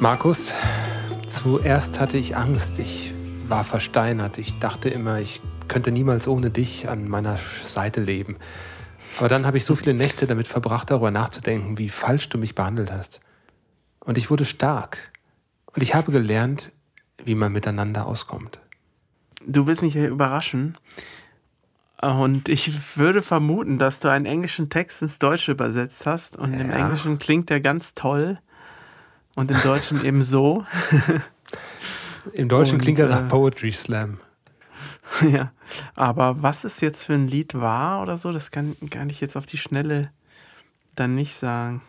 Markus, zuerst hatte ich Angst. Ich war versteinert. Ich dachte immer, ich könnte niemals ohne dich an meiner Seite leben. Aber dann habe ich so viele Nächte damit verbracht, darüber nachzudenken, wie falsch du mich behandelt hast. Und ich wurde stark. Und ich habe gelernt, wie man miteinander auskommt. Du willst mich hier überraschen. Und ich würde vermuten, dass du einen englischen Text ins Deutsche übersetzt hast. Und ja. im Englischen klingt der ganz toll. Und im Deutschen eben so. Im Deutschen und, klingt er nach äh, Poetry Slam. Ja, aber was es jetzt für ein Lied war oder so, das kann, kann ich jetzt auf die Schnelle dann nicht sagen.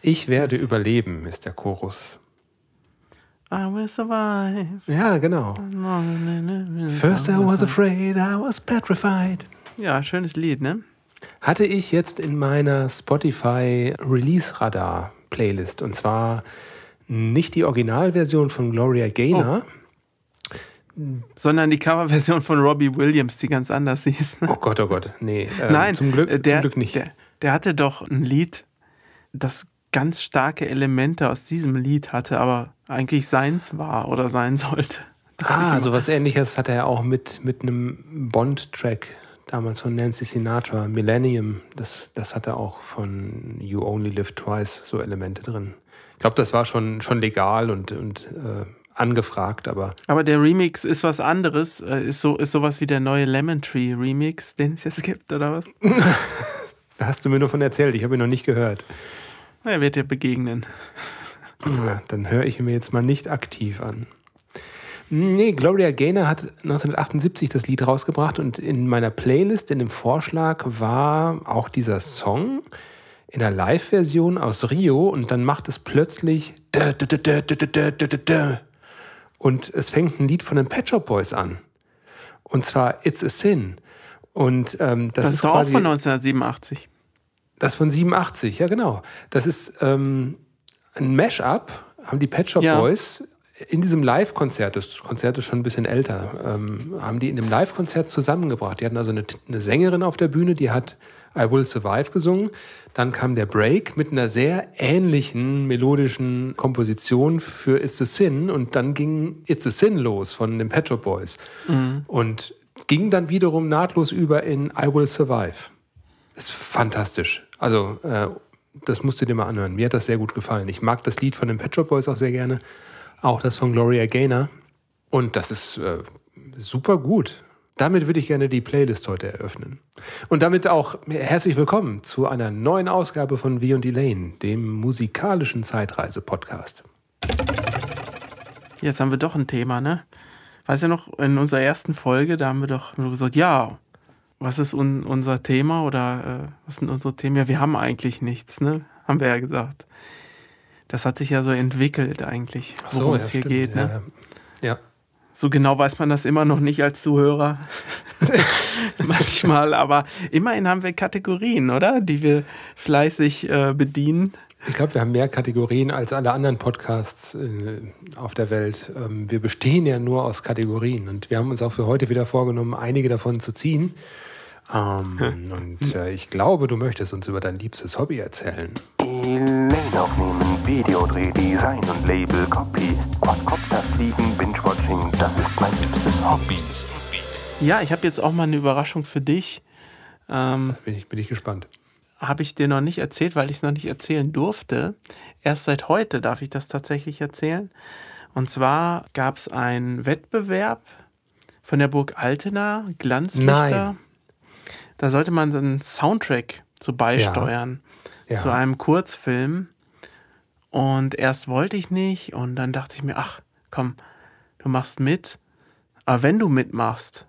Ich werde das überleben, ist der Chorus. I will survive. Ja, genau. First I was afraid, I was petrified. Ja, schönes Lied, ne? Hatte ich jetzt in meiner Spotify Release Radar Playlist und zwar nicht die Originalversion von Gloria Gaynor. Oh. Sondern die Coverversion von Robbie Williams, die ganz anders hieß. Oh Gott, oh Gott, nee. Ähm, Nein, zum Glück, der, zum Glück nicht. Der, der hatte doch ein Lied, das ganz starke Elemente aus diesem Lied hatte, aber eigentlich seins war oder sein sollte. Ah, so was ähnliches hat er auch mit, mit einem Bond-Track damals von Nancy Sinatra, Millennium. Das, das hatte auch von You Only Live Twice so Elemente drin. Ich glaube, das war schon, schon legal und, und äh, angefragt, aber. Aber der Remix ist was anderes. Äh, ist, so, ist sowas wie der neue Lemon Tree Remix, den es jetzt gibt, oder was? da hast du mir nur von erzählt, ich habe ihn noch nicht gehört. Er wird dir begegnen. Ja, dann höre ich ihn mir jetzt mal nicht aktiv an. Nee, Gloria Gaynor hat 1978 das Lied rausgebracht und in meiner Playlist, in dem Vorschlag war auch dieser Song in der Live-Version aus Rio und dann macht es plötzlich und es fängt ein Lied von den Pet Shop Boys an. Und zwar It's a Sin. Und ähm, das, das ist, ist auch von 1987. Das von 87, ja genau. Das ist ähm, ein Mashup, haben die Pet Shop ja. Boys in diesem Live-Konzert, das Konzert ist schon ein bisschen älter, ähm, haben die in dem Live-Konzert zusammengebracht. Die hatten also eine, eine, Sängerin auf der Bühne, die hat I Will Survive gesungen. Dann kam der Break mit einer sehr ähnlichen melodischen Komposition für It's a Sin und dann ging It's a Sin los von den Pet Shop Boys mhm. und ging dann wiederum nahtlos über in I Will Survive. Ist fantastisch. Also äh, das musst du dir mal anhören. Mir hat das sehr gut gefallen. Ich mag das Lied von den Pet Shop Boys auch sehr gerne. Auch das von Gloria Gaynor. Und das ist äh, super gut. Damit würde ich gerne die Playlist heute eröffnen. Und damit auch herzlich willkommen zu einer neuen Ausgabe von Wie und Elaine, dem musikalischen Zeitreise-Podcast. Jetzt haben wir doch ein Thema, ne? Weißt du noch, in unserer ersten Folge, da haben wir doch gesagt, ja, was ist un unser Thema oder äh, was sind unsere Themen? Ja, wir haben eigentlich nichts, ne? Haben wir ja gesagt das hat sich ja so entwickelt eigentlich, worum so, es hier stimmt. geht. Ne? Ja, ja. So genau weiß man das immer noch nicht als Zuhörer. Manchmal, aber immerhin haben wir Kategorien, oder? Die wir fleißig äh, bedienen. Ich glaube, wir haben mehr Kategorien als alle anderen Podcasts äh, auf der Welt. Ähm, wir bestehen ja nur aus Kategorien und wir haben uns auch für heute wieder vorgenommen, einige davon zu ziehen. Ähm, und äh, ich glaube, du möchtest uns über dein liebstes Hobby erzählen. Lane aufnehmen, Videodreh, Design und Label, Copy, Quadcopter fliegen, Binge-Watching, das ist mein liebstes Hobby. Ja, ich habe jetzt auch mal eine Überraschung für dich. Ähm, bin, ich, bin ich gespannt. Habe ich dir noch nicht erzählt, weil ich es noch nicht erzählen durfte. Erst seit heute darf ich das tatsächlich erzählen. Und zwar gab es einen Wettbewerb von der Burg Altena, Glanzlichter. Nein. Da sollte man einen Soundtrack zu beisteuern, ja. Ja. zu einem Kurzfilm. Und erst wollte ich nicht und dann dachte ich mir, ach komm, du machst mit. Aber wenn du mitmachst,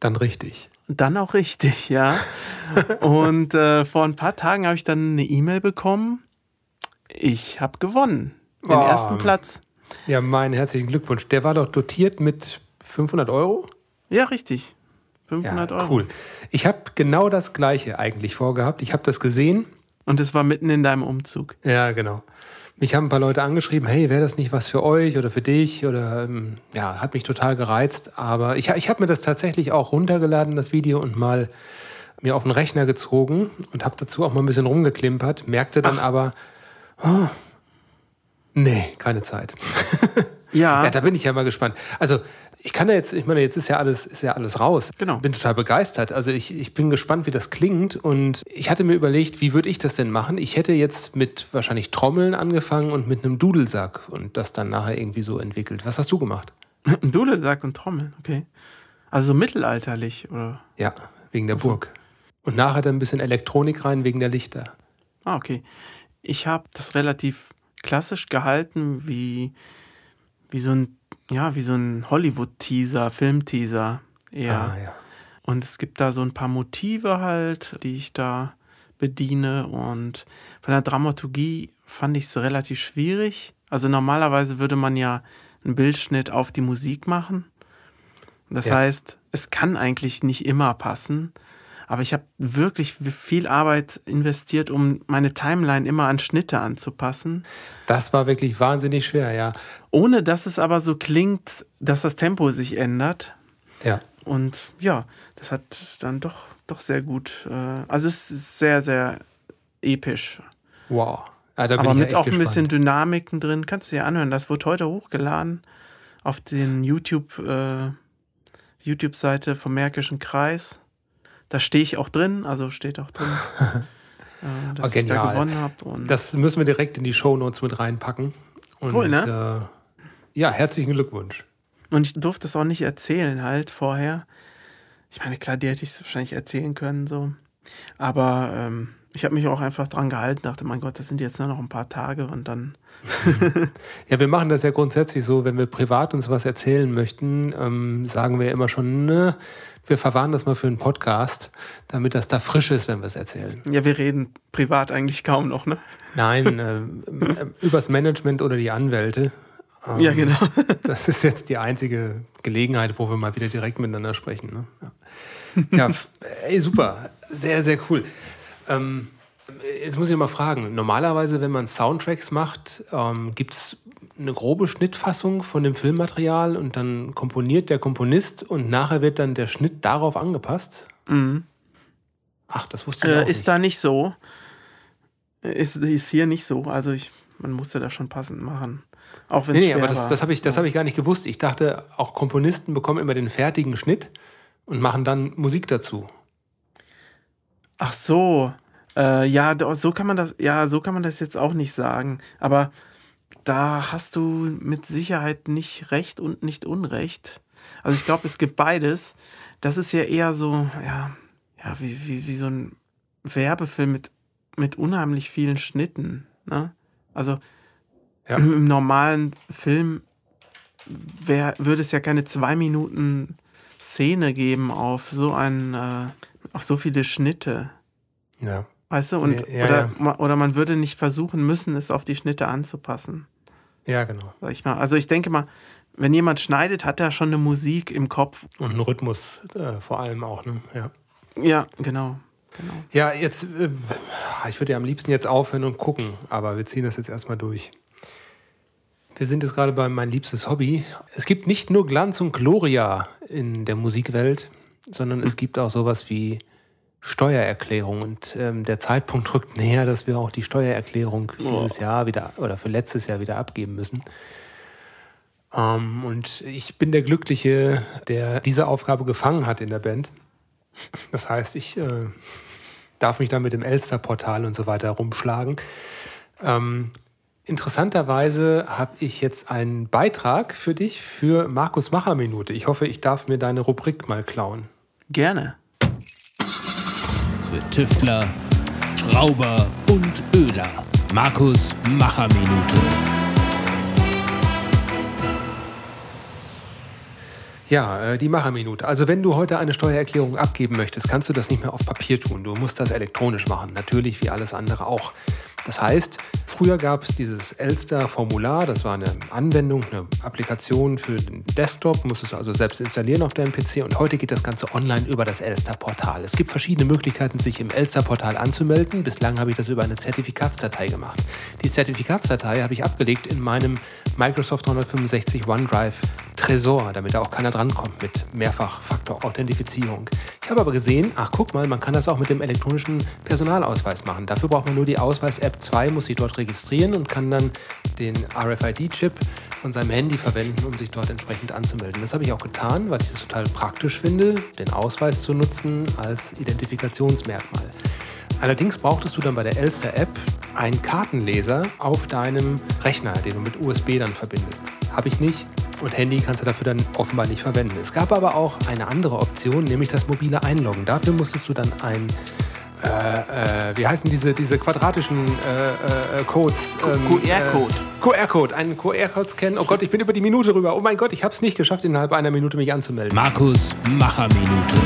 dann richtig. Dann auch richtig, ja. und äh, vor ein paar Tagen habe ich dann eine E-Mail bekommen. Ich habe gewonnen. Den oh. ersten Platz. Ja, meinen herzlichen Glückwunsch. Der war doch dotiert mit 500 Euro? Ja, richtig. 500 ja, Euro. Cool. Ich habe genau das Gleiche eigentlich vorgehabt. Ich habe das gesehen. Und es war mitten in deinem Umzug. Ja, genau. Mich haben ein paar Leute angeschrieben, hey, wäre das nicht was für euch oder für dich? Oder ähm, ja, hat mich total gereizt. Aber ich, ich habe mir das tatsächlich auch runtergeladen, das Video, und mal mir auf den Rechner gezogen und habe dazu auch mal ein bisschen rumgeklimpert. Merkte dann Ach. aber, oh, Nee, keine Zeit. Ja. ja, da bin ich ja mal gespannt. Also ich kann ja jetzt, ich meine, jetzt ist ja alles, ist ja alles raus. Genau. Bin total begeistert. Also ich, ich bin gespannt, wie das klingt. Und ich hatte mir überlegt, wie würde ich das denn machen? Ich hätte jetzt mit wahrscheinlich Trommeln angefangen und mit einem Dudelsack und das dann nachher irgendwie so entwickelt. Was hast du gemacht? Ein Dudelsack und Trommeln, okay. Also so mittelalterlich, oder? Ja, wegen der Burg. Und nachher dann ein bisschen Elektronik rein wegen der Lichter. Ah, okay. Ich habe das relativ klassisch gehalten, wie, wie so ein, ja, wie so ein Hollywood-Teaser, Film-Teaser eher. Ah, ja. Und es gibt da so ein paar Motive halt, die ich da bediene. Und von der Dramaturgie fand ich es relativ schwierig. Also normalerweise würde man ja einen Bildschnitt auf die Musik machen. Das Ja. heißt, es kann eigentlich nicht immer passen. Aber ich habe wirklich viel Arbeit investiert, um meine Timeline immer an Schnitte anzupassen. Das war wirklich wahnsinnig schwer, ja. Ohne dass es aber so klingt, dass das Tempo sich ändert. Ja. Und ja, das hat dann doch, doch sehr gut. Äh, also es ist sehr, sehr episch. Wow. Ja, aber ich ja mit echt auch ein bisschen Dynamiken drin. Kannst du dir anhören. Das wurde heute hochgeladen auf den YouTube, äh, YouTube-Seite vom Märkischen Kreis. Da stehe ich auch drin, also steht auch drin, äh, dass Oh, ich da genial. gewonnen habe. Das müssen wir direkt in die Shownotes mit reinpacken. Und, Cool, ne? Äh, ja, herzlichen Glückwunsch. Und ich durfte es auch nicht erzählen halt vorher. Ich meine, klar, die hätte ich es wahrscheinlich erzählen können so. Aber ähm, ich habe mich auch einfach dran gehalten, dachte, mein Gott, das sind jetzt nur noch ein paar Tage und dann. Ja, wir machen das ja grundsätzlich so, wenn wir privat uns was erzählen möchten, ähm, sagen wir immer schon, ne, wir verwahren das mal für einen Podcast, damit das da frisch ist, wenn wir es erzählen. Ja, wir reden privat eigentlich kaum noch, ne? Nein, ähm, äh, übers Management oder die Anwälte. Ähm, Ja, genau. Das ist jetzt die einzige Gelegenheit, wo wir mal wieder direkt miteinander sprechen. Ne? Ja, ja ey, super. Sehr, sehr cool. Ähm, jetzt muss ich mal fragen. Normalerweise, wenn man Soundtracks macht, ähm, gibt es eine grobe Schnittfassung von dem Filmmaterial und dann komponiert der Komponist und nachher wird dann der Schnitt darauf angepasst? Ach, das wusste ich auch Äh, ist nicht. da nicht so. Ist, ist hier nicht so. Also ich, man musste das schon passend machen. Auch wenn es Nee, nee, aber das, das habe ich, das hab ich gar nicht gewusst. Ich dachte, auch Komponisten bekommen immer den fertigen Schnitt und machen dann Musik dazu. Ach so. Äh, ja, so kann man das, ja, so kann man das jetzt auch nicht sagen. Aber da hast du mit Sicherheit nicht recht und nicht unrecht. Also ich glaube, es gibt beides. Das ist ja eher so, ja, ja, wie, wie, wie so ein Werbefilm mit, mit unheimlich vielen Schnitten. Ne? Also Ja. im, normalen Film wär, würde es ja keine zwei Minuten Szene geben auf so ein, äh, auf so viele Schnitte. Ja. Weißt du? Und, Ja, ja, oder, ja. oder man würde nicht versuchen müssen, es auf die Schnitte anzupassen. Ja, genau. Sag ich mal. Also ich denke mal, wenn jemand schneidet, hat er schon eine Musik im Kopf. Und ein Rhythmus äh, vor allem auch, ne? Ja. Ja, genau. genau. Ja, jetzt, äh, ich würde ja am liebsten jetzt aufhören und gucken, aber wir ziehen das jetzt erstmal durch. Wir sind jetzt gerade bei mein liebstes Hobby. Es gibt nicht nur Glanz und Gloria in der Musikwelt, sondern es gibt auch sowas wie Steuererklärung. Und ähm, der Zeitpunkt rückt näher, dass wir auch die Steuererklärung dieses Jahr wieder oder für letztes Jahr wieder abgeben müssen. Ähm, und ich bin der Glückliche, der diese Aufgabe gefangen hat in der Band. Das heißt, ich äh, darf mich dann mit dem Elster-Portal und so weiter rumschlagen. Ähm, interessanterweise habe ich jetzt einen Beitrag für dich für Markus Macher Minute. Ich hoffe, ich darf mir deine Rubrik mal klauen. Gerne. Für Tüftler, Schrauber und Öler. Markus Macher Minute. Ja, äh, die Macherminute. Also wenn du heute eine Steuererklärung abgeben möchtest, kannst du das nicht mehr auf Papier tun. Du musst das elektronisch machen. Natürlich wie alles andere auch. Das heißt, früher gab es dieses Elster-Formular. Das war eine Anwendung, eine Applikation für den Desktop. Musstest du also selbst installieren auf deinem PC. Und heute geht das Ganze online über das Elster-Portal. Es gibt verschiedene Möglichkeiten, sich im Elster-Portal anzumelden. Bislang habe ich das über eine Zertifikatsdatei gemacht. Die Zertifikatsdatei habe ich abgelegt in meinem Microsoft 365 OneDrive Tresor, damit da auch keiner drankommt mit Mehrfach-Faktor-Authentifizierung. Ich habe aber gesehen, ach guck mal, man kann das auch mit dem elektronischen Personalausweis machen. Dafür braucht man nur die Ausweis-App 2, muss sich dort registrieren und kann dann den RFID-Chip von seinem Handy verwenden, um sich dort entsprechend anzumelden. Das habe ich auch getan, weil ich es total praktisch finde, den Ausweis zu nutzen als Identifikationsmerkmal. Allerdings brauchtest du dann bei der Elster-App einen Kartenleser auf deinem Rechner, den du mit USB dann verbindest. Habe ich nicht und Handy kannst du dafür dann offenbar nicht verwenden. Es gab aber auch eine andere Option, nämlich das mobile Einloggen. Dafür musstest du dann ein äh, äh, wie heißen diese, diese quadratischen äh, äh Codes? Ähm, QR-Code. QR-Code, einen QR-Code scannen. Oh Gott, ich bin über die Minute rüber. Oh mein Gott, ich habe es nicht geschafft, innerhalb einer Minute mich anzumelden. Markus Macherminute.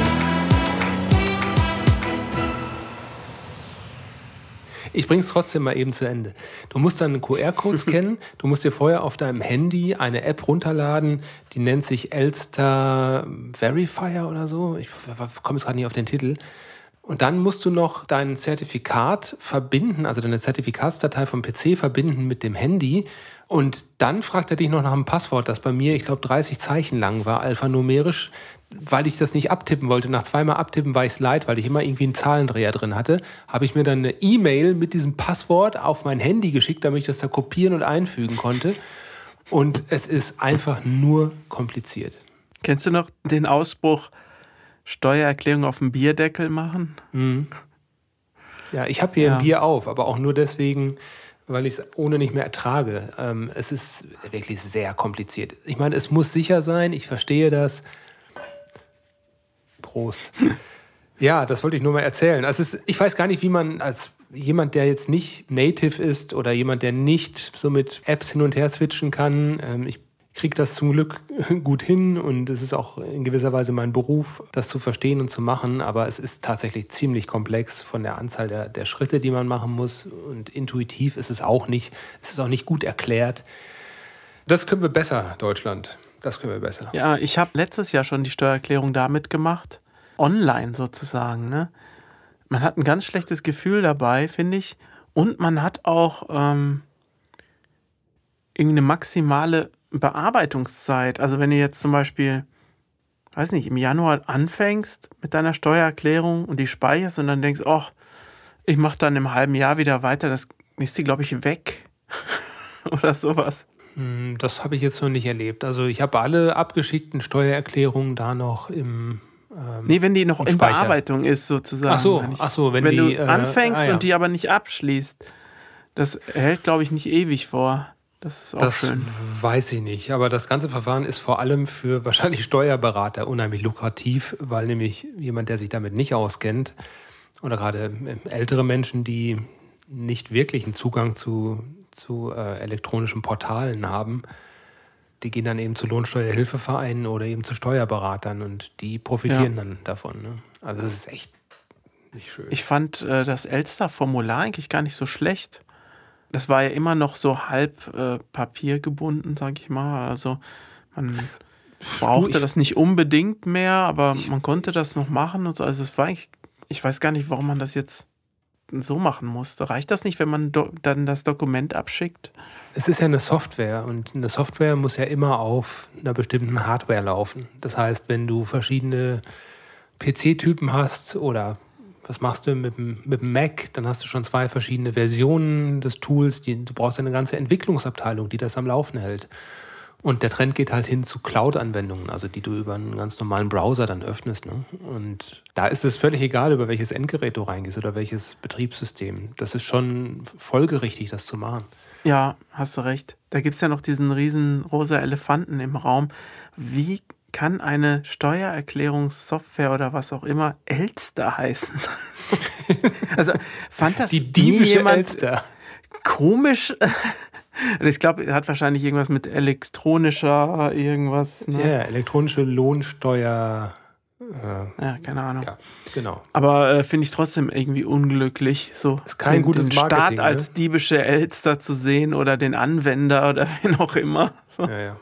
Ich bringe es trotzdem mal eben zu Ende. Du musst dann einen QR-Code scannen. Du musst dir vorher auf deinem Handy eine App runterladen, die nennt sich Elster Verifier oder so. Ich komme jetzt gerade nicht auf den Titel. Und dann musst du noch dein Zertifikat verbinden, also deine Zertifikatsdatei vom PC verbinden mit dem Handy. Und dann fragt er dich noch nach einem Passwort, das bei mir, ich glaube, 30 Zeichen lang war, alphanumerisch, weil ich das nicht abtippen wollte. Nach zweimal abtippen war ich es leid, weil ich immer irgendwie einen Zahlendreher drin hatte. Habe ich mir dann eine E-Mail mit diesem Passwort auf mein Handy geschickt, damit ich das da kopieren und einfügen konnte. Und es ist einfach nur kompliziert. Kennst du noch den Ausbruch, Steuererklärung auf dem Bierdeckel machen? Mhm. Ja, ich habe hier ja. ein Bier auf, aber auch nur deswegen, weil ich es ohne nicht mehr ertrage. Ähm, es ist wirklich sehr kompliziert. Ich meine, es muss sicher sein, ich verstehe das. Prost. ja, das wollte ich nur mal erzählen. Also ist, ich weiß gar nicht, wie man als jemand, der jetzt nicht native ist oder jemand, der nicht so mit Apps hin und her switchen kann. Ähm, ich kriege das zum Glück gut hin und es ist auch in gewisser Weise mein Beruf, das zu verstehen und zu machen. Aber es ist tatsächlich ziemlich komplex von der Anzahl der, der Schritte, die man machen muss. Und intuitiv ist es auch nicht. Es ist auch nicht gut erklärt. Das können wir besser, Deutschland. Das können wir besser. Ja, ich habe letztes Jahr schon die Steuererklärung damit gemacht. Online sozusagen. Ne? Man hat ein ganz schlechtes Gefühl dabei, finde ich. Und man hat auch ähm, irgendwie maximale Bearbeitungszeit. Also wenn du jetzt zum Beispiel, weiß nicht, im Januar anfängst mit deiner Steuererklärung und die speicherst und dann denkst, oh, ich mache dann im halben Jahr wieder weiter, das ist die, glaube ich, weg. Oder sowas. Hm, das habe ich jetzt noch nicht erlebt. Also ich habe alle abgeschickten Steuererklärungen da noch im ähm, nee, wenn die noch in Bearbeitung ist, sozusagen. Ach so, ach so wenn, wenn die, du anfängst äh, ah, ja. und die aber nicht abschließt. Das hält, glaube ich, nicht ewig vor. Das ist auch das schön. weiß ich nicht. Aber das ganze Verfahren ist vor allem für wahrscheinlich Steuerberater unheimlich lukrativ, weil nämlich jemand, der sich damit nicht auskennt, oder gerade ältere Menschen, die nicht wirklich einen Zugang zu, zu äh, elektronischen Portalen haben, die gehen dann eben zu Lohnsteuerhilfevereinen oder eben zu Steuerberatern und die profitieren ja. dann davon. Ne? Also das ist echt nicht schön. Ich fand äh, das Elster-Formular eigentlich gar nicht so schlecht das war ja immer noch so halb äh, papiergebunden, sag ich mal. Also man brauchte ich, das nicht unbedingt mehr, aber ich, man konnte das noch machen. Und so. Also es war eigentlich, ich weiß gar nicht, warum man das jetzt so machen musste. Reicht das nicht, wenn man dann das Dokument abschickt? Es ist ja eine Software und eine Software muss ja immer auf einer bestimmten Hardware laufen. Das heißt, wenn du verschiedene PC-Typen hast oder was machst du mit dem, mit dem Mac? Dann hast du schon zwei verschiedene Versionen des Tools. Die, du brauchst eine ganze Entwicklungsabteilung, die das am Laufen hält. Und der Trend geht halt hin zu Cloud-Anwendungen, also die du über einen ganz normalen Browser dann öffnest. Ne? Und da ist es völlig egal, über welches Endgerät du reingehst oder welches Betriebssystem. Das ist schon folgerichtig, das zu machen. Ja, hast du recht. Da gibt es ja noch diesen riesen rosa Elefanten im Raum. Wie kann eine Steuererklärungssoftware oder was auch immer Elster heißen. also fand das die diebische jemand Elster. komisch. ich glaube, er hat wahrscheinlich irgendwas mit elektronischer irgendwas. Ne? Ja, elektronische Lohnsteuer. Äh, ja, keine Ahnung. Ja, genau. Aber äh, finde ich trotzdem irgendwie unglücklich, so ist kein gutes den Marketing, Staat als ne? diebische Elster zu sehen oder den Anwender oder wen auch immer. Ja, ja.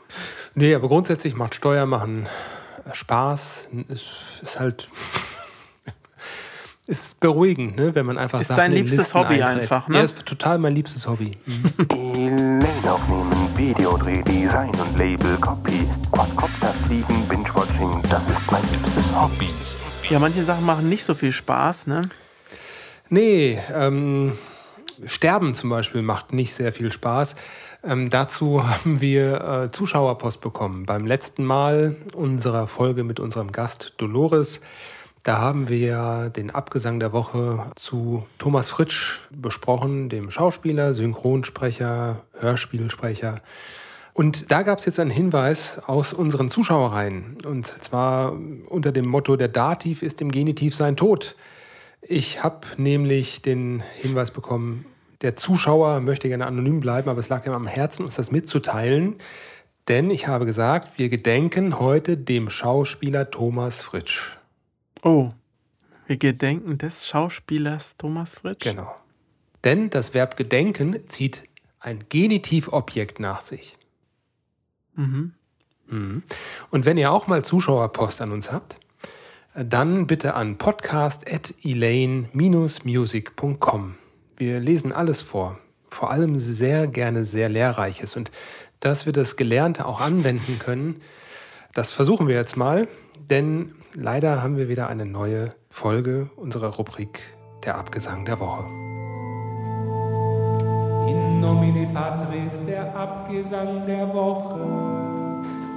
Nee, aber grundsätzlich macht Steuer machen Spaß. Ist, ist halt ist beruhigend, ne? wenn man einfach ist Sachen dein liebstes Listen Hobby einträgt. einfach, ne? Ja, ist total mein liebstes Hobby. E-Mail aufnehmen, Videodreh, Design und Label, Copy, Quadcopter fliegen, Binge-Watching, das ist mein liebstes Hobby. Ja, manche Sachen machen nicht so viel Spaß, ne? Nee, ähm, Sterben zum Beispiel macht nicht sehr viel Spaß. Ähm, dazu haben wir äh, Zuschauerpost bekommen. Beim letzten Mal unserer Folge mit unserem Gast Dolores. Da haben wir den Abgesang der Woche zu Thomas Fritsch besprochen, dem Schauspieler, Synchronsprecher, Hörspielsprecher. Und da gab es jetzt einen Hinweis aus unseren Zuschauereien. Und zwar unter dem Motto, der Dativ ist im Genitiv sein Tod. Ich habe nämlich den Hinweis bekommen, der Zuschauer möchte gerne anonym bleiben, aber es lag ihm am Herzen, uns das mitzuteilen. Denn ich habe gesagt, wir gedenken heute dem Schauspieler Thomas Fritsch. Oh, wir gedenken des Schauspielers Thomas Fritsch? Genau. Denn das Verb gedenken zieht ein Genitivobjekt nach sich. Mhm. Mhm. Und wenn ihr auch mal Zuschauerpost an uns habt, dann bitte an podcast.elaine-music.com. Wir lesen alles vor, vor allem sehr gerne sehr Lehrreiches. Und dass wir das Gelernte auch anwenden können, das versuchen wir jetzt mal, denn leider haben wir wieder eine neue Folge unserer Rubrik Der Abgesang der Woche. In nomine Patris, der Abgesang der Woche.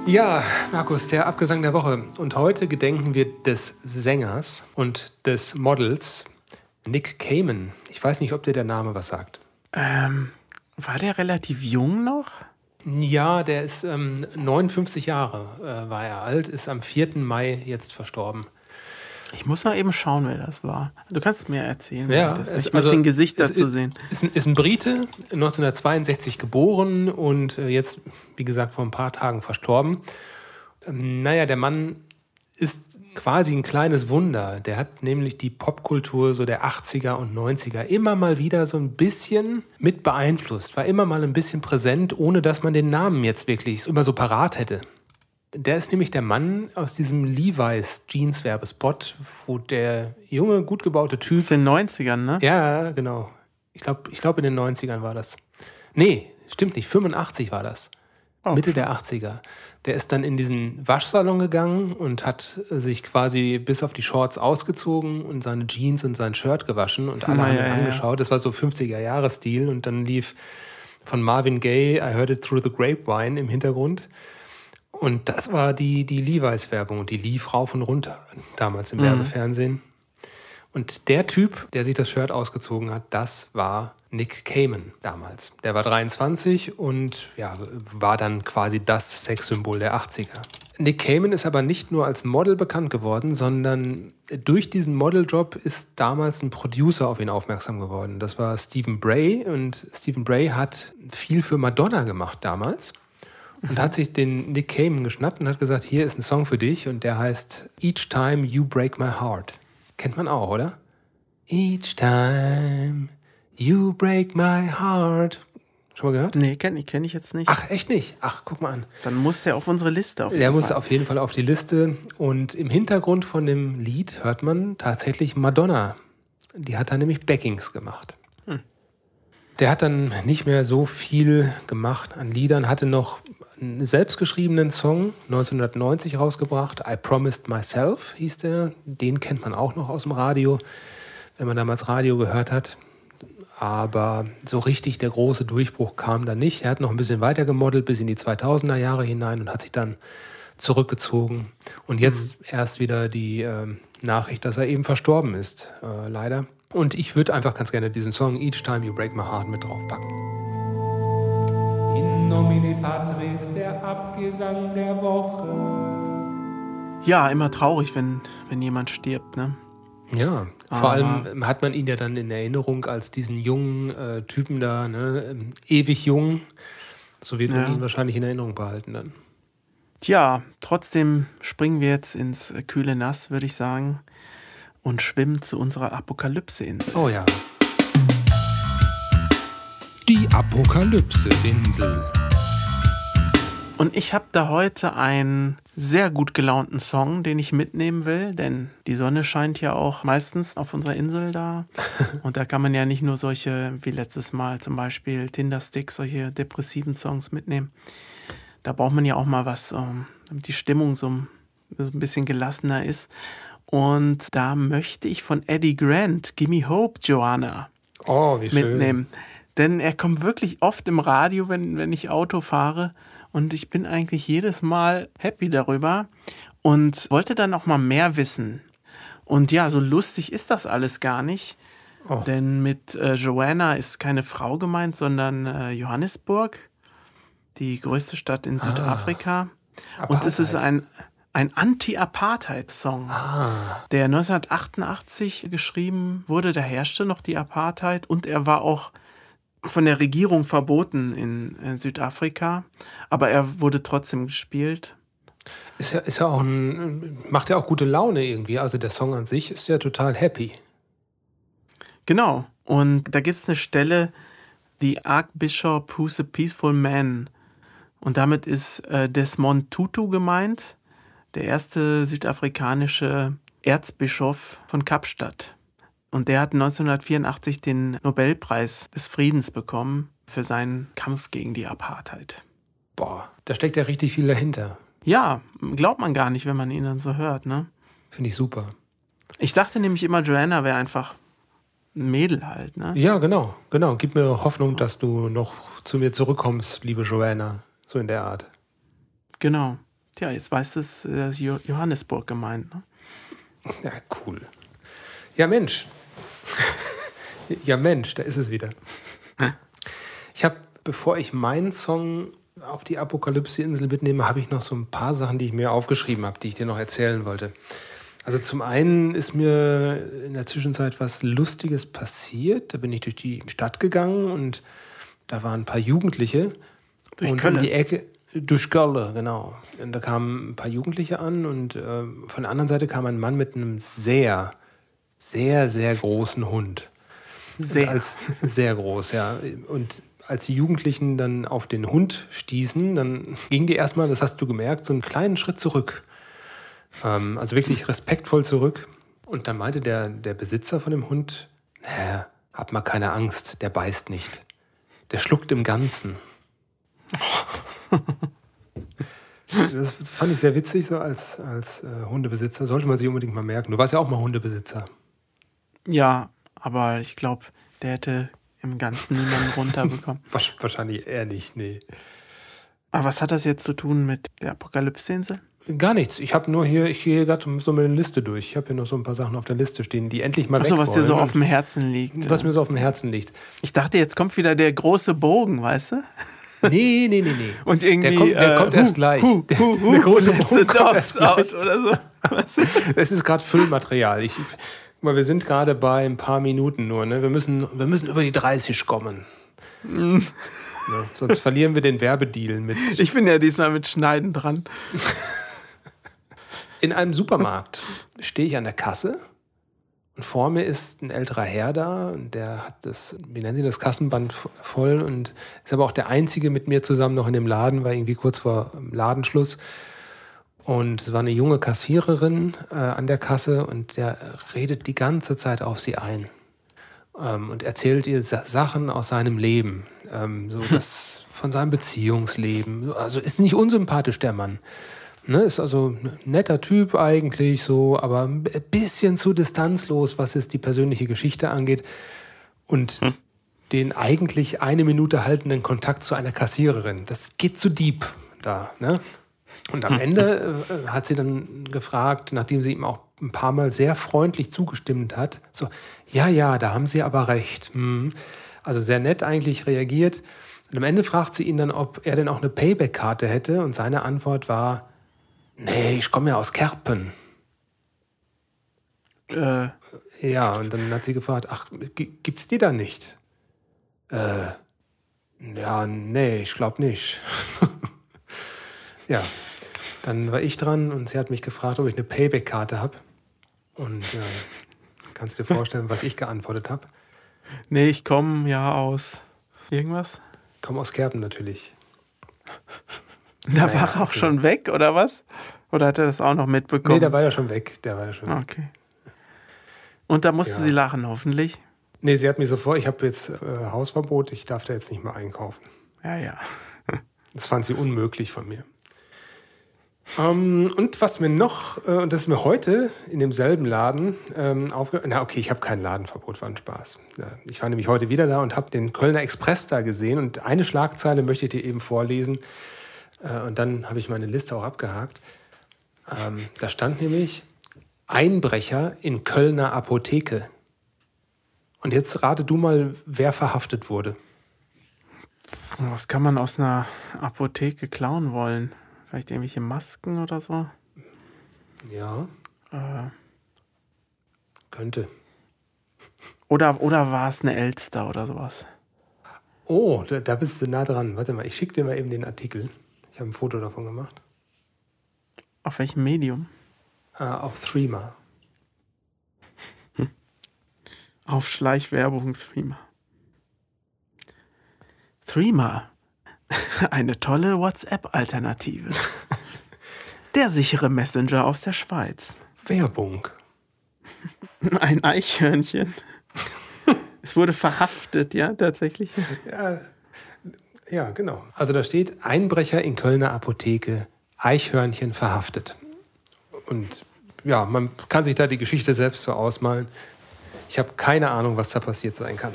Ja, Markus, der Abgesang der Woche. Und heute gedenken wir des Sängers und des Models Nick Cayman. Ich weiß nicht, ob dir der Name was sagt. Ähm, war der relativ jung noch? Ja, der ist ähm, 59 Jahre äh, war er alt, ist am 4. Mai jetzt verstorben. Ich muss mal eben schauen, wer das war. Du kannst es mir erzählen. Ja, das ich also, den Gesicht dazu ist, sehen. Ist, ist ein Brite, 1962 geboren und äh, jetzt, wie gesagt, vor ein paar Tagen verstorben. Ähm, naja, der Mann ist quasi ein kleines Wunder. Der hat nämlich die Popkultur so der 80er und 90er immer mal wieder so ein bisschen mit beeinflusst, war immer mal ein bisschen präsent, ohne dass man den Namen jetzt wirklich immer so parat hätte. Der ist nämlich der Mann aus diesem Levi's Jeans Werbespot, wo der junge, gut gebaute Typ. In den 90ern, ne? Ja, genau. Ich glaube, ich glaub, in den 90ern war das. Nee, stimmt nicht. 85 war das. Oh, Mitte der 80er. Der ist dann in diesen Waschsalon gegangen und hat sich quasi bis auf die Shorts ausgezogen und seine Jeans und sein Shirt gewaschen und alle Na, haben ihn angeschaut. Das war so 50er-Jahre-Stil und dann lief von Marvin Gaye I Heard It Through the Grapevine im Hintergrund. Und das war die, die Levi's-Werbung und die lief rauf und runter damals im Mhm. Werbefernsehen. Und der Typ, der sich das Shirt ausgezogen hat, das war Nick Cayman damals. Der war 23 und ja, war dann quasi das Sexsymbol der 80er. Nick Cayman ist aber nicht nur als Model bekannt geworden, sondern durch diesen Modeljob ist damals ein Producer auf ihn aufmerksam geworden. Das war Stephen Bray und Stephen Bray hat viel für Madonna gemacht damals und hat sich den Nick Cayman geschnappt und hat gesagt, hier ist ein Song für dich und der heißt Each Time You Break My Heart. Kennt man auch, oder? Each time you break my heart. Schon mal gehört? Nee, kenne kenn ich jetzt nicht. Ach, echt nicht? Ach, guck mal an. Dann muss der auf unsere Liste. Auf jeden Der muss Fall. auf jeden Fall auf die Liste. Und im Hintergrund von dem Lied hört man tatsächlich Madonna. Die hat da nämlich Backings gemacht. Der hat dann nicht mehr so viel gemacht an Liedern, hatte noch einen selbstgeschriebenen Song 1990 rausgebracht. I Promised Myself hieß der. Den kennt man auch noch aus dem Radio, wenn man damals Radio gehört hat. Aber so richtig der große Durchbruch kam da nicht. Er hat noch ein bisschen weiter gemodelt bis in die 2000er Jahre hinein und hat sich dann zurückgezogen. Und jetzt erst wieder die ähm, Nachricht, dass er eben verstorben ist, äh, leider. Und ich würde einfach ganz gerne diesen Song Each Time You Break My Heart mit draufpacken. In nomine Patris, der Abgesang der Woche. Ja, immer traurig, wenn, wenn jemand stirbt, ne? Ja, vor Aber- allem hat man ihn ja dann in Erinnerung als diesen jungen äh, Typen da, ne? ewig jung. So wird man Ja. ihn wahrscheinlich in Erinnerung behalten dann. Tja, trotzdem springen wir jetzt ins kühle Nass, würde ich sagen, und schwimmen zu unserer Apokalypse-Insel. Oh ja. Die Apokalypse-Insel. Und ich habe da heute einen sehr gut gelaunten Song, den ich mitnehmen will, denn die Sonne scheint ja auch meistens auf unserer Insel da. Und da kann man ja nicht nur solche, wie letztes Mal zum Beispiel Tinderstick, solche depressiven Songs mitnehmen. Da braucht man ja auch mal was, damit die Stimmung so ein so ein bisschen gelassener ist. Und da möchte ich von Eddie Grant, Gimme Hope, Joanna. Oh, wie schön. Denn er kommt wirklich oft im Radio, wenn, wenn ich Auto fahre. Und ich bin eigentlich jedes Mal happy darüber und wollte dann auch mal mehr wissen. Und ja, so lustig ist das alles gar nicht. Oh. Denn mit äh, Joanna ist keine Frau gemeint, sondern äh, Johannesburg, die größte Stadt in Südafrika. Und es ist ein, ein Anti-Apartheid-Song, der 1988 geschrieben wurde. Da herrschte noch die Apartheid und er war auch von der Regierung verboten in, Südafrika. Aber er wurde trotzdem gespielt. Ist ja, ist ja auch ein, macht ja auch gute Laune irgendwie. Also der Song an sich ist ja total happy. Genau. Und da gibt es eine Stelle, The Archbishop Who's a Peaceful Man. Und damit ist äh, Desmond Tutu gemeint, der erste südafrikanische Erzbischof von Kapstadt. Und der hat 1984 den Nobelpreis des Friedens bekommen für seinen Kampf gegen die Apartheid. Boah, da steckt ja richtig viel dahinter. Ja, glaubt man gar nicht, wenn man ihn dann so hört, ne? Finde ich super. Ich dachte nämlich immer, Joanna wäre einfach ein Mädel halt, ne? Ja, genau, genau. Gib mir Hoffnung, dass du noch zu mir zurückkommst, liebe Joanna. So in der Art. Genau. Tja, jetzt weißt du, es ist Jo- Johannesburg gemeint, ne? Ja, cool. Ja, Mensch. ja, Mensch, da ist es wieder. Ich habe, bevor ich meinen Song auf die Apokalypse-Insel mitnehme, habe ich noch so ein paar Sachen, die ich mir aufgeschrieben habe, die ich dir noch erzählen wollte. Also zum einen ist mir in der Zwischenzeit was Lustiges passiert. Da bin ich durch die Stadt gegangen und da waren ein paar Jugendliche. Durch und um die Ecke, durch Köln, genau. Und da kamen ein paar Jugendliche an und äh, von der anderen Seite kam ein Mann mit einem sehr, sehr, sehr großen Hund. Sehr. Als, sehr groß, ja. Und als die Jugendlichen dann auf den Hund stießen, dann gingen die erstmal, das hast du gemerkt, so einen kleinen Schritt zurück. Ähm, also wirklich respektvoll zurück. Und dann meinte der, der Besitzer von dem Hund, naja, hab mal keine Angst, der beißt nicht. Der schluckt im Ganzen. Das fand ich sehr witzig, so als, als äh, Hundebesitzer. Sollte man sich unbedingt mal merken. Du warst ja auch mal Hundebesitzer. Ja, aber ich glaube, der hätte im Ganzen niemanden runterbekommen. Wahrscheinlich eher nicht, nee. Aber was hat das jetzt zu tun mit der Apokalypse-Insel? Gar nichts. Ich habe nur hier, ich gehe gerade so meine Liste durch. Ich habe hier noch so ein paar Sachen auf der Liste stehen, die endlich mal Achso, was dir so auf dem Herzen liegt. was mir so auf dem Herzen liegt. Ich dachte, jetzt kommt wieder der große Bogen, weißt du? Nee, nee, nee, nee. Und irgendwie. Der kommt- der äh, kommt erst hu, gleich. Der- hu, hu, der große Bogen kommt erst out gleich. oder so. Du? Es ist gerade Füllmaterial. Ich, guck mal, wir sind gerade bei ein paar Minuten nur. Ne? Wir, müssen, wir müssen über die 30 kommen. Ne? Sonst verlieren wir den Werbedeal mit. Ich bin ja diesmal mit Schneiden dran. In einem Supermarkt stehe ich an der Kasse und vor mir ist ein älterer Herr da und der hat das, wie nennen Sie das, Kassenband voll und ist aber auch der Einzige mit mir zusammen noch in dem Laden, war irgendwie kurz vor Ladenschluss. Und es war eine junge Kassiererin äh, an der Kasse und der redet die ganze Zeit auf sie ein ähm, und erzählt ihr Sa Sachen aus seinem Leben, ähm, so das von seinem Beziehungsleben. Also ist nicht unsympathisch der Mann. Ne, ist also ein netter Typ eigentlich so, aber ein bisschen zu distanzlos, was jetzt die persönliche Geschichte angeht. Und den eigentlich eine Minute haltenden Kontakt zu einer Kassiererin. Das geht zu deep da. Ne? Und am Ende äh, hat sie dann gefragt, nachdem sie ihm auch ein paar Mal sehr freundlich zugestimmt hat, so, ja, ja, da haben Sie aber recht. Hm. Also sehr nett eigentlich reagiert. Und am Ende fragt sie ihn dann, ob er denn auch eine Payback-Karte hätte. Und seine Antwort war, nee, ich komme ja aus Kerpen. Äh, Ja, und dann hat sie gefragt, ach, gi- gibt's die da nicht? Äh, ja, nee, ich glaube nicht. ja, dann war ich dran und sie hat mich gefragt, ob ich eine Payback-Karte habe. Und ja, kannst dir vorstellen, was ich geantwortet habe. nee, ich komme ja aus. Irgendwas? Ich komme aus Kerpen natürlich. Da Naja, war er auch okay. schon weg, oder was? Oder hat er das auch noch mitbekommen? Nee, der war ja schon weg. Der war ja schon weg. Okay. Und da musste Ja. sie lachen, hoffentlich. Nee, sie hat mich sofort, ich habe jetzt äh, Hausverbot, ich darf da jetzt nicht mehr einkaufen. Ja, ja. Das fand sie unmöglich von mir. Ähm, und was mir noch, äh, und das ist mir heute in demselben Laden ähm, aufgehört, na okay, ich habe kein Ladenverbot, war ein Spaß. Ja, ich war nämlich heute wieder da und habe den Kölner Express da gesehen und eine Schlagzeile möchte ich dir eben vorlesen. Äh, und dann habe ich meine Liste auch abgehakt. Ähm, da stand nämlich Einbrecher in Kölner Apotheke. Und jetzt rate du mal, wer verhaftet wurde. Was kann man aus einer Apotheke klauen wollen? Vielleicht irgendwelche Masken oder so? Ja. Äh. Könnte. Oder, oder war es eine Elster oder sowas? Oh, da, da bist du nah dran. Warte mal, ich schicke dir mal eben den Artikel. Ich habe ein Foto davon gemacht. Auf welchem Medium? Uh, auf Threema. Auf Schleichwerbung Threema. Threema. Eine tolle WhatsApp-Alternative. Der sichere Messenger aus der Schweiz. Werbung. Ein Eichhörnchen. es wurde verhaftet, ja, tatsächlich. Ja, ja, genau. Also da steht Einbrecher in Kölner Apotheke, Eichhörnchen verhaftet. Und ja, man kann sich da die Geschichte selbst so ausmalen. Ich habe keine Ahnung, was da passiert sein kann.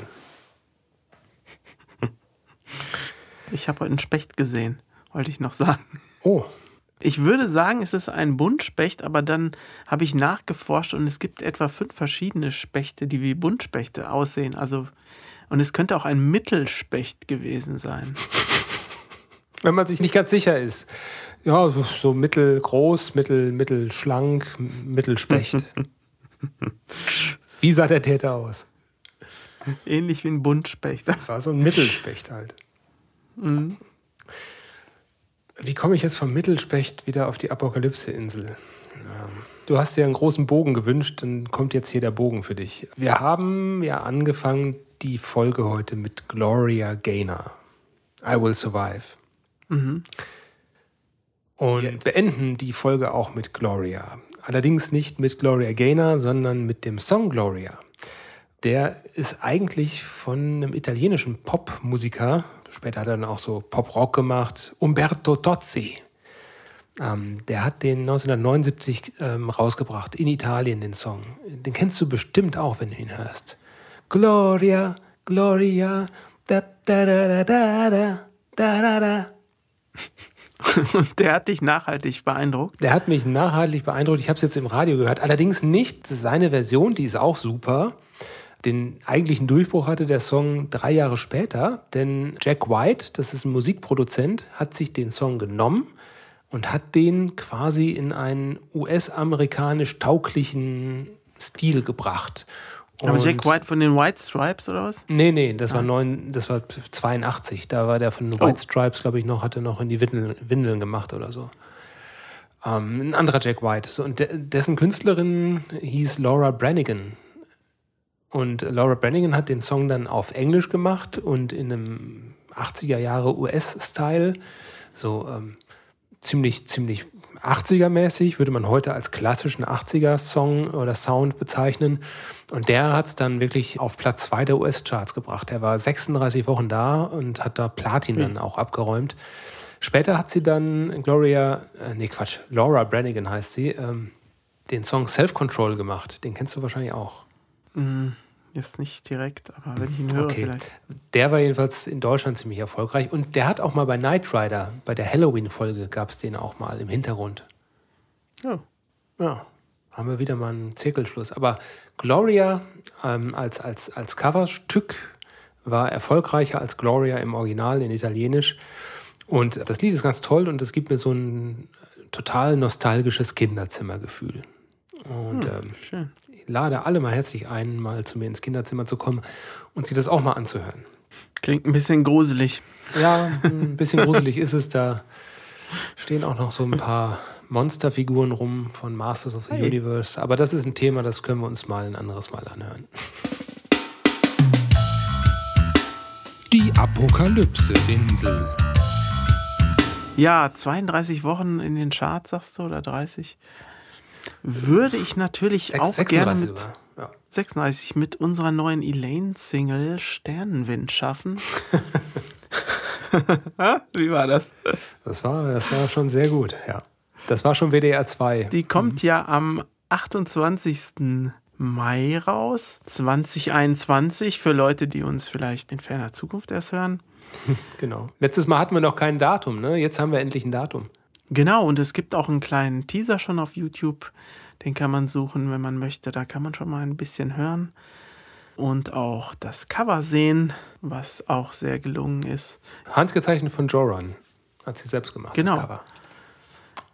Ich habe heute einen Specht gesehen, wollte ich noch sagen. Oh. Ich würde sagen, es ist ein Buntspecht, aber dann habe ich nachgeforscht und es gibt etwa fünf verschiedene Spechte, die wie Buntspechte aussehen. Also, und es könnte auch ein Mittelspecht gewesen sein. Wenn man sich nicht ganz sicher ist. Ja, so, so mittelgroß, mittel, mittelschlank, mittelspecht. wie sah der Täter aus? Ähnlich wie ein Buntspecht. War so ein Mittelspecht halt. Mhm. Wie komme ich jetzt vom Mittelspecht wieder auf die Apokalypse-Insel? Du hast dir einen großen Bogen gewünscht, dann kommt jetzt hier der Bogen für dich. Wir haben ja angefangen die Folge heute mit Gloria Gaynor. I Will Survive. Mhm. Und jetzt. beenden die Folge auch mit Gloria. Allerdings nicht mit Gloria Gaynor, sondern mit dem Song Gloria. Der ist eigentlich von einem italienischen Popmusiker Später hat er dann auch so Pop-Rock gemacht. Umberto Tozzi. Ähm, der hat den 1979 ähm, rausgebracht, in Italien, den Song. Den kennst du bestimmt auch, wenn du ihn hörst. Gloria, Gloria, da da da da da da da da. Und der hat dich nachhaltig beeindruckt? Der hat mich nachhaltig beeindruckt. Ich habe es jetzt im Radio gehört. Allerdings nicht seine Version, die ist auch super. Den eigentlichen Durchbruch hatte der Song drei Jahre später, denn Jack White, das ist ein Musikproduzent, hat sich den Song genommen und hat den quasi in einen US-amerikanisch tauglichen Stil gebracht. Und Aber Jack White von den White Stripes oder was? Nee, nee, das war, neun, das war 82. Da war der von den oh. White Stripes, glaube ich, noch, hatte noch in die Windeln, Windeln gemacht oder so. Ähm, ein anderer Jack White. So, und de dessen Künstlerin hieß Laura Brannigan. Und Laura Brannigan hat den Song dann auf Englisch gemacht und in einem 80er Jahre US-Style, so ähm, ziemlich, ziemlich 80er-mäßig, würde man heute als klassischen 80er-Song oder Sound bezeichnen. Und der hat es dann wirklich auf Platz 2 der US-Charts gebracht. Er war 36 Wochen da und hat da Platin mhm. dann auch abgeräumt. Später hat sie dann Gloria, äh, nee Quatsch, Laura Brannigan heißt sie, ähm, den Song Self-Control gemacht. Den kennst du wahrscheinlich auch. Mm, jetzt nicht direkt, aber wenn ich ihn höre, okay. vielleicht. Der war jedenfalls in Deutschland ziemlich erfolgreich. Und der hat auch mal bei Knight Rider, bei der Halloween-Folge, gab es den auch mal im Hintergrund. Oh. Ja, haben wir wieder mal einen Zirkelschluss. Aber Gloria ähm, als, als, als Coverstück war erfolgreicher als Gloria im Original in Italienisch. Und das Lied ist ganz toll und es gibt mir so ein total nostalgisches Kinderzimmergefühl. Und hm, ähm, schön lade alle mal herzlich ein, mal zu mir ins Kinderzimmer zu kommen und sich das auch mal anzuhören. Klingt ein bisschen gruselig. Ja, ein bisschen gruselig ist es. Da stehen auch noch so ein paar Monsterfiguren rum von Masters of the hey. Universe. Aber das ist ein Thema, das können wir uns mal ein anderes Mal anhören. Die Apokalypse-Insel. Ja, 32 Wochen in den Charts, sagst du, oder 30? Würde ich natürlich 6, auch 36 gerne mit ja. 36 mit unserer neuen Elaine-Single Sternenwind schaffen. Wie war das? Das war, das war schon sehr gut, ja. Das war schon WDR 2. Die kommt ja am 28. Mai raus, 2021, für Leute, die uns vielleicht in ferner Zukunft erst hören. Genau. Letztes Mal hatten wir noch kein Datum, ne? Jetzt haben wir endlich ein Datum. Genau, und es gibt auch einen kleinen Teaser schon auf YouTube. Den kann man suchen, wenn man möchte. Da kann man schon mal ein bisschen hören. Und auch das Cover sehen, was auch sehr gelungen ist. Handgezeichnet von Joran. Hat sie selbst gemacht. Genau. Das Cover.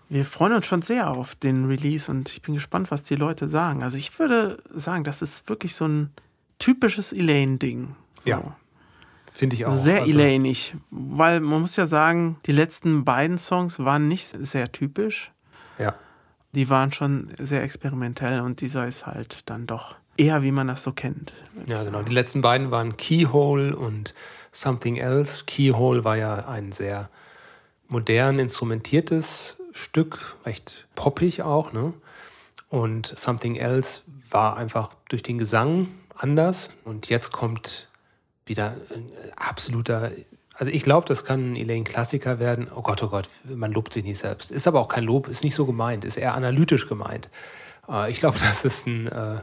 Wir freuen uns schon sehr auf den Release und ich bin gespannt, was die Leute sagen. Also ich würde sagen, das ist wirklich so ein typisches Elaine-Ding. So. Ja, Finde ich auch. Sehr Also, Elaine-ig. Weil man muss ja sagen, die letzten beiden Songs waren nicht sehr typisch. Ja. Die waren schon sehr experimentell und dieser ist halt dann doch eher, wie man das so kennt. Ja, sagen. genau. Die letzten beiden waren Keyhole und Something Else. Keyhole war ja ein sehr modern instrumentiertes Stück, recht poppig auch. Ne? Und Something Else war einfach durch den Gesang anders. Und jetzt kommt wieder ein absoluter. Also ich glaube, das kann ein Elaine-Klassiker werden. Oh Gott, oh Gott, man lobt sich nicht selbst. Ist aber auch kein Lob, ist nicht so gemeint, ist eher analytisch gemeint. Äh, Ich glaube, dass es ein äh,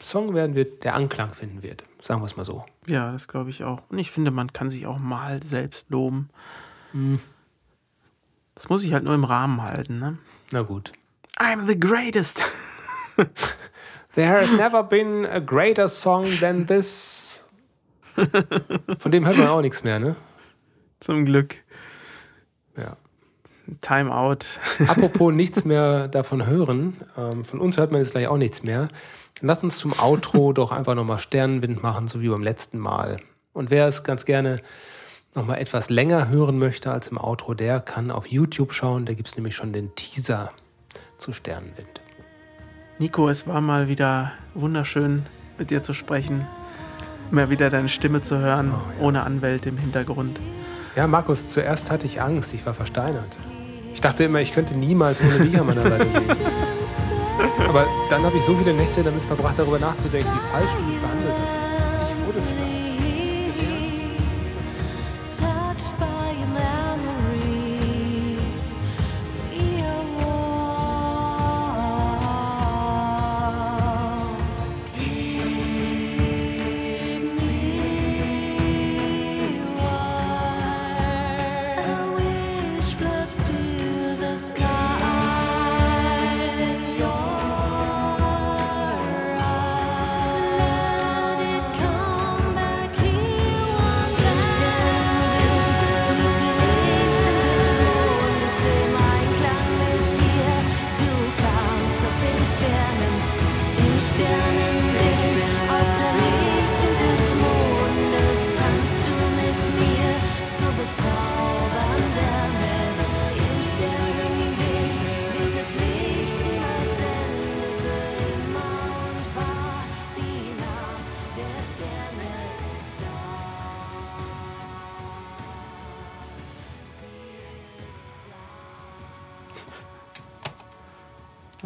Song werden wird, der Anklang finden wird. Sagen wir es mal so. Ja, das glaube ich auch. Und ich finde, man kann sich auch mal selbst loben. Hm. Das muss ich halt nur im Rahmen halten. Ne? Na gut. I'm the greatest. There has never been a greater song than this. Von dem hört man auch nichts mehr, ne? Zum Glück. Ja. Time out. Apropos nichts mehr davon hören, ähm, von uns hört man jetzt gleich auch nichts mehr. Lass uns zum Outro doch einfach nochmal Sternenwind machen, so wie beim letzten Mal. Und wer es ganz gerne nochmal etwas länger hören möchte als im Outro, der kann auf YouTube schauen. Da gibt es nämlich schon den Teaser zu Sternenwind. Nico, es war mal wieder wunderschön, mit dir zu sprechen. Mal wieder deine Stimme zu hören, Oh, ohne Anwälte im Hintergrund. Ja, Markus, zuerst hatte ich Angst, ich war versteinert. Ich dachte immer, ich könnte niemals ohne dich an meiner Seite leben. Aber dann habe ich so viele Nächte damit verbracht, darüber nachzudenken, wie falsch du mich behandelt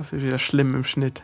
Das wird wieder schlimm im Schnitt.